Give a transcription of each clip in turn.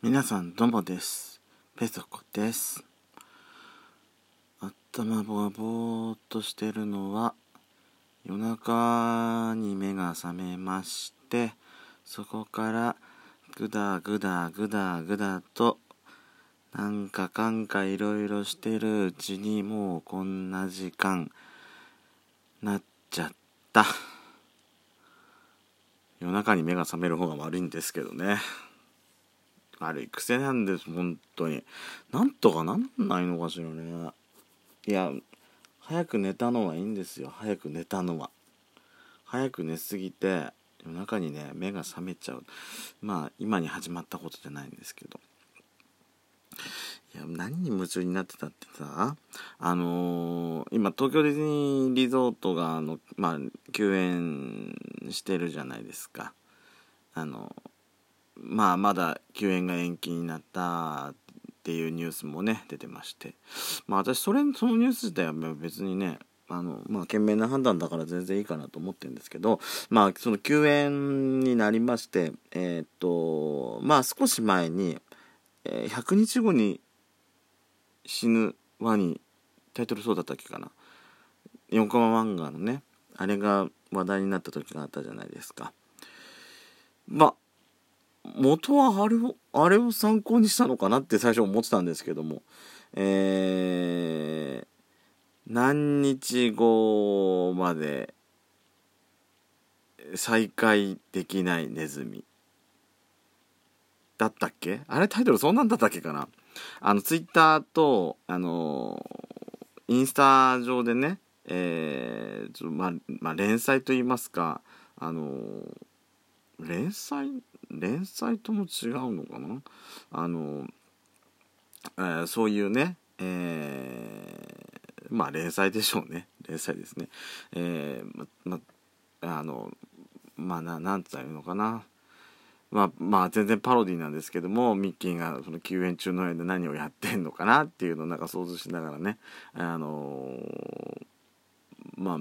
皆さんどうもです。ペソコです。頭ぼぼーっとしてるのは夜中に目が覚めましてそこからぐだぐだぐだぐだとなんかかんかいろいろしてるうちにもうこんな時間なっちゃった。夜中に目が覚める方が悪いんですけどね。悪い癖なんです本当に。なんとかなんないのかしらね。いや早く寝たのはいいんですよ。早く寝たのは。早く寝すぎて夜中にね目が覚めちゃう。まあ今に始まったことじゃないんですけど。いや何に夢中になってたってさあのー、今東京ディズニーリゾートがあのまあ休園してるじゃないですか。あのまあまだ休園が延期になったっていうニュースもね出てまして。まあ私それそのニュース自体は別にねあのまあ賢明な判断だから全然いいかなと思ってるんですけどまあその休園になりましてえー、っとまあ少し前に、えー、100日後に死ぬワニタイトルそうだったっけかな。4コマ漫画のねあれが話題になった時があったじゃないですか。まあ元はあれをあれを参考にしたのかなって最初思ってたんですけども。えー、何日後まで再会できないネズミ。だったっけ？あれタイトルそんなんだったっけかな？あのツイッターとあのインスタ上でねえー、まあ、まあ、連載と言いますかあの連載連載とも違うのかな？あの、えー、そういうね、えー、まあ連載でしょうね。連載ですね。えー、ままあのまあななんて言うのかな？まあまあ全然パロディなんですけどもミッキーがその休園中の間で何をやってんのかなっていうのをなんか想像しながらね。あのー、まあ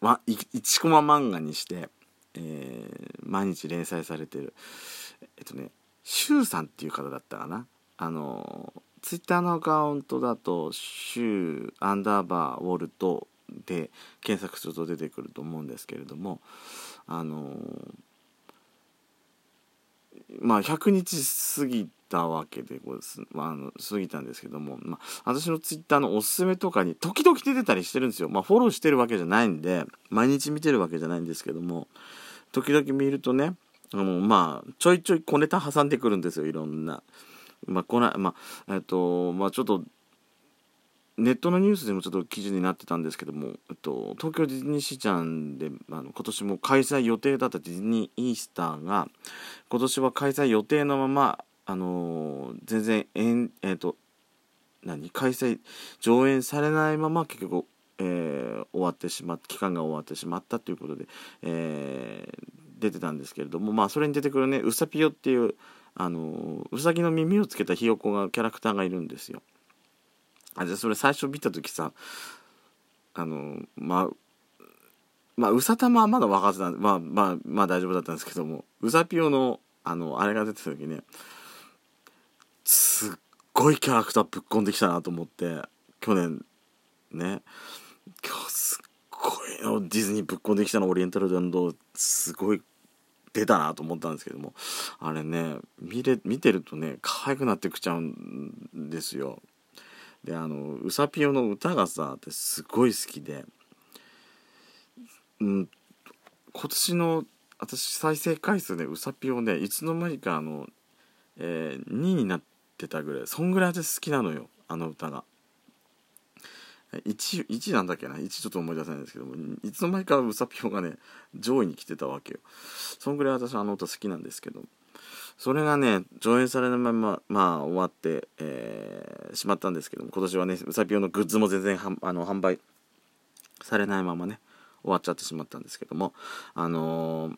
ま1コマ漫画にしてえー、毎日連載されてる。えっとねシュウさんっていう方だったかな。あのツイッターのアカウントだとシュウアンダーバーウォルトで検索すると出てくると思うんですけれどもあのまあ100日過ぎたわけでごす、まあ、あの過ぎたんですけども、まあ、私のツイッターのおすすめとかに時々出てたりしてるんですよ。まあ、フォローしてるわけじゃないんで毎日見てるわけじゃないんですけども時々見るとねあのまあちょいちょい小ネタ挟んでくるんですよいろんな。まあこなまあえっとまあちょっとネットのニュースでもちょっと記事になってたんですけども、えっと、東京ディズニーシーちゃんであの今年も開催予定だったディズニーイースターが今年は開催予定のまま、あのー、全然えん、えっと何開催上演されないまま結局、えー、終わってしまっ期間が終わってしまったということで、えー、出てたんですけれどもまあそれに出てくるねうさぴよっていうあのうさぎの耳をつけたひよこがキャラクターがいるんですよ。あじゃあそれ最初見た時さあのまあまあうさたまはまだ分かってたまあまあまあ大丈夫だったんですけどもうさぴょのあのあれが出てた時ねすっごいキャラクターぶっこんできたなと思って去年ね。今日すっごいのディズニーぶっこんできたのオリエンタルランドすごい出たなと思ったんですけどもあれね見れ見てるとね可愛くなってきちゃうんですよ。であのうさぴよの歌がさってすごい好きで、うん、今年の私再生回数ねうさぴよねいつの間にかあの、えー、2位になってたぐらい。そんぐらい私好きなのよあの歌が。1, 1なんだっけな？1ちょっと思い出せないんですけどもいつの間にかうさぴよがね上位に来てたわけよ。そんぐらい私あの歌好きなんですけど。それがね上演されないまままあ終わって、えー、しまったんですけども今年はねうさぴよのグッズも全然はあの販売されないままね終わっちゃってしまったんですけどもあのー、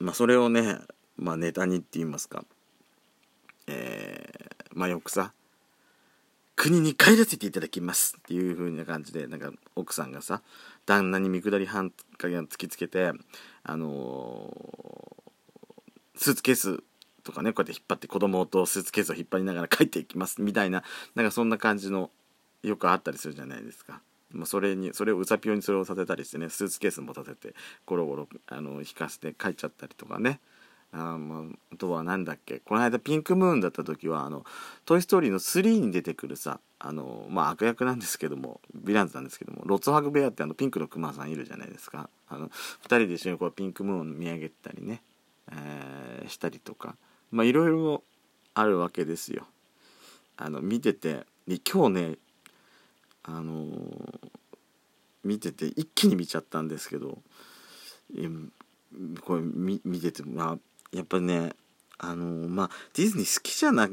まあそれをね、まあ、ネタにって言いますかえー、まあよくさ国に帰らせていただきますっていう風な感じでなんか奥さんがさ旦那に見下り半影を突きつけてあのスーツケースとかねこうやって引っ張って子供とスーツケースを引っ張りながら 帰っていきますみたいななんかそんな感じのよくあったりするじゃないですか。ま、それにそれをうさぴよにそれをさせたりしてねスーツケースも立ててゴロゴロあの引かせて帰っちゃったりとかね。あ,、まあ、あとは何だっけ。この間ピンクムーンだった時はあの「トイ・ストーリー」の3に出てくるさあのまあ悪役なんですけどもヴィランズなんですけどもロッツハグベアってあのピンクのクマさんいるじゃないですか。あの2人で一緒にこうピンクムーンを見上げたりね、えー、したりとかまあいろいろあるわけですよ。あの見てて今日ねあのー、見てて一気に見ちゃったんですけどこれ見見ててまあやっぱねあのー、まあディズニー好きじゃな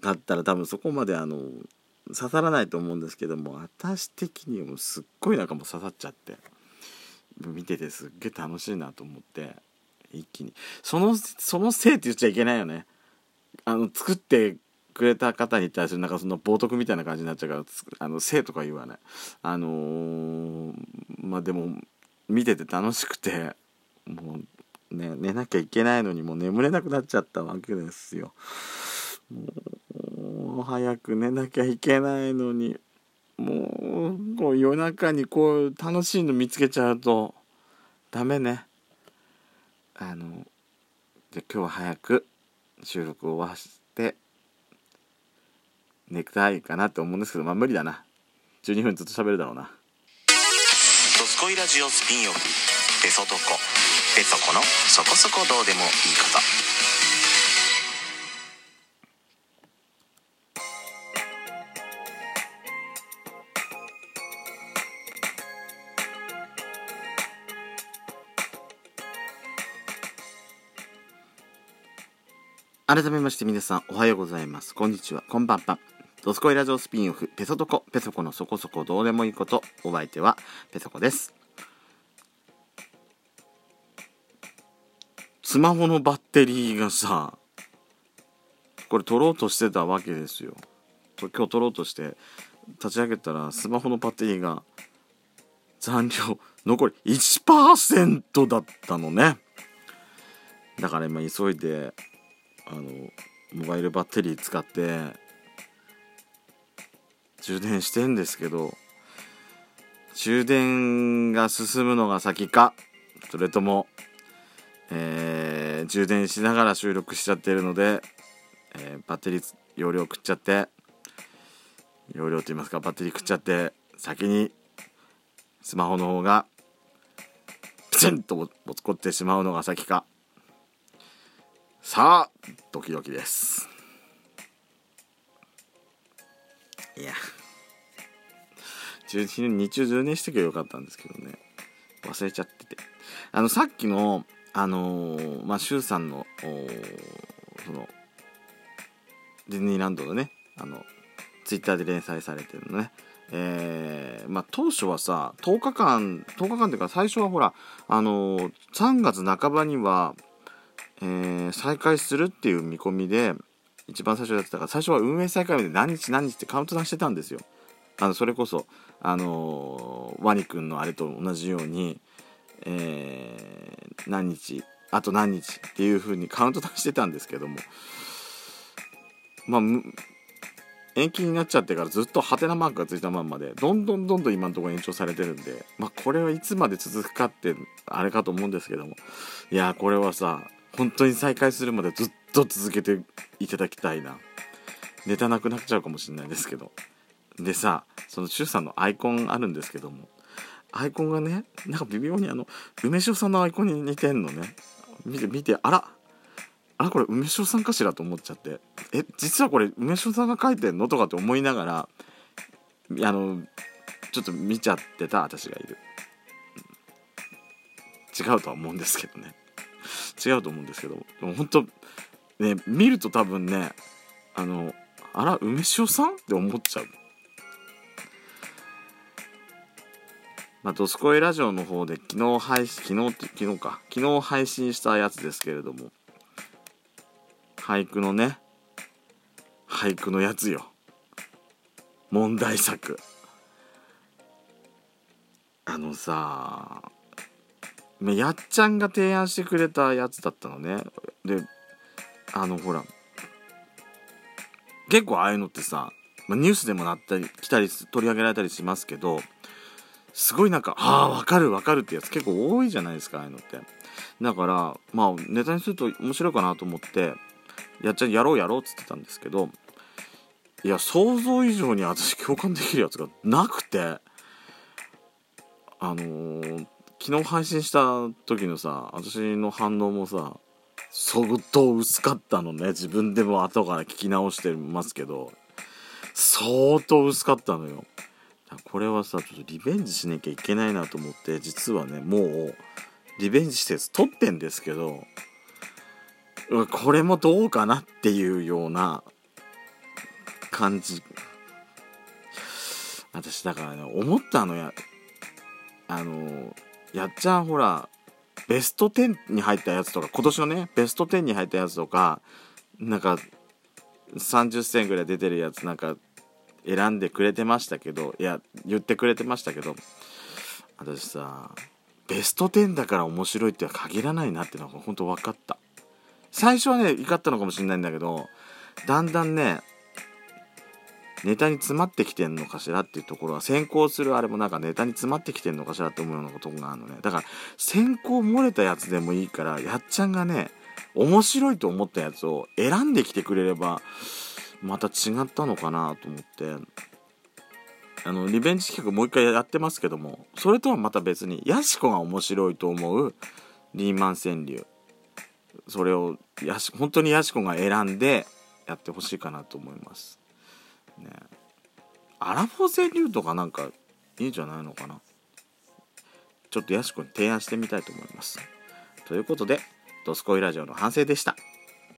かったら多分そこまであの刺さらないと思うんですけども私的にもすっごいなんかもう刺さっちゃって見ててすっげえ楽しいなと思って一気に。そのそのせいって言っちゃいけないよね。あの作ってくれた方に対するなんかその冒涜みたいな感じになっちゃうからあの性とか言わない。あのー、まあでも見てて楽しくてもうね寝なきゃいけないのにもう眠れなくなっちゃったわけですよ。もう早く寝なきゃいけないのにもうこう夜中にこう楽しいの見つけちゃうとダメね。あので今日は早く収録を終わして寝たいかなって思うんですけどまあ無理だな。12分ずっと喋るだろうな「トスコイラジオスピンオフ」「ペソドコ」「ペソコのそこそこどうでもいいこと」改めまして皆さんおはようございます。こんにちは。こんばんは。ドスコイラジオスピンオフペソドコペソコのそこそこどうでもいいことお相手はペソコです。スマホのバッテリーがさこれ取ろうとしてたわけですよ。今日取ろうとして立ち上げたらスマホのバッテリーが残量残り1%だったのね。だから今急いであのモバイルバッテリー使って充電してんですけど充電が進むのが先かそれとも、えー、充電しながら収録しちゃってるので、えー、バッテリー容量食っちゃって容量と言いますかバッテリー食っちゃって先にスマホの方がプチンとぼつこってしまうのが先か。さあドキドキです。いや。日中充電してけばよかったんですけどね。忘れちゃってて。あのさっきのあのー、まあ周さんのそのディズニーランドのねあのツイッターで連載されてるのね。えー、まあ当初はさ10日間10日間っていうか最初はほらあのー、3月半ばにはえー、再開するっていう見込みで一番最初やってたから最初は運営再開まで何日何日ってカウントダウンしてたんですよ。あのそれこそあのー、ワニくんのあれと同じように、えー、何日あと何日っていう風にカウントダウンしてたんですけどもまあ延期になっちゃってからずっとハテナマークがついたまんまでどんどんどんどん今のところ延長されてるんでまあこれはいつまで続くかってあれかと思うんですけどもいやこれはさ本当に再開するまでずっと続けていただきたいな。ネタなくなっちゃうかもしれないですけど。でさその周さんのアイコンあるんですけども。アイコンがねなんか微妙にあの梅塩さんのアイコンに似てんのね。見て見てあらあこれ梅塩さんかしらと思っちゃって。え実はこれ梅塩さんが書いてんの？とかって思いながらあのちょっと見ちゃってた私がいる。違うとは思うんですけどね。違うと思うんですけどでも本当ね見ると多分ねあのあら梅塩さん？って思っちゃうまあ、ドスコイラジオの方で昨日配信、昨日って、昨日か、昨日配信したやつですけれども、俳句のね、俳句のやつよ。問題作。あのさ、やっちゃんが提案してくれたやつだったのね。であのほら結構ああいうのってさ、まあ、ニュースでもなったり来たり取り上げられたりしますけどすごいなんかああ分かる分かるってやつ結構多いじゃないですかああいうのって。だからまあネタにすると面白いかなと思ってやっちゃんやろうやろうっつってたんですけどいや想像以上に私共感できるやつがなくてあのー、昨日配信した時のさ私の反応もさ相当薄かったのね。自分でも後から聞き直してますけど相当薄かったのよ。これはさちょっとリベンジしなきゃいけないなと思って実はねもうリベンジして撮ってんですけどこれもどうかなっていうような感じ。私だからね思ったのやあのやっちゃんほらベスト10に入ったやつとか今年のねベスト10に入ったやつとかなんか30銭ぐらい出てるやつなんか選んでくれてましたけどいや言ってくれてましたけど私さベスト10だから面白いっては限らないなってのが本当分かった。最初はね怒ったのかもしれないんだけどだんだんねネタに詰まってきてんのかしらっていうところは先行するあれもなんかネタに詰まってきてんのかしらって思うようなことがあるのね。だから先行漏れたやつでもいいからやっちゃんがね面白いと思ったやつを選んできてくれればまた違ったのかなと思って。あのリベンジ企画もう一回やってますけどもそれとはまた別にヤシコが面白いと思うリーマン川柳。それをやし本当にヤシコが選んでやってほしいかなと思います。ね。アラフォー川柳とかなんかいいんじゃないのかな。ちょっとやしこに提案してみたいと思います。ということで「ドスコイラジオ」の反省でした。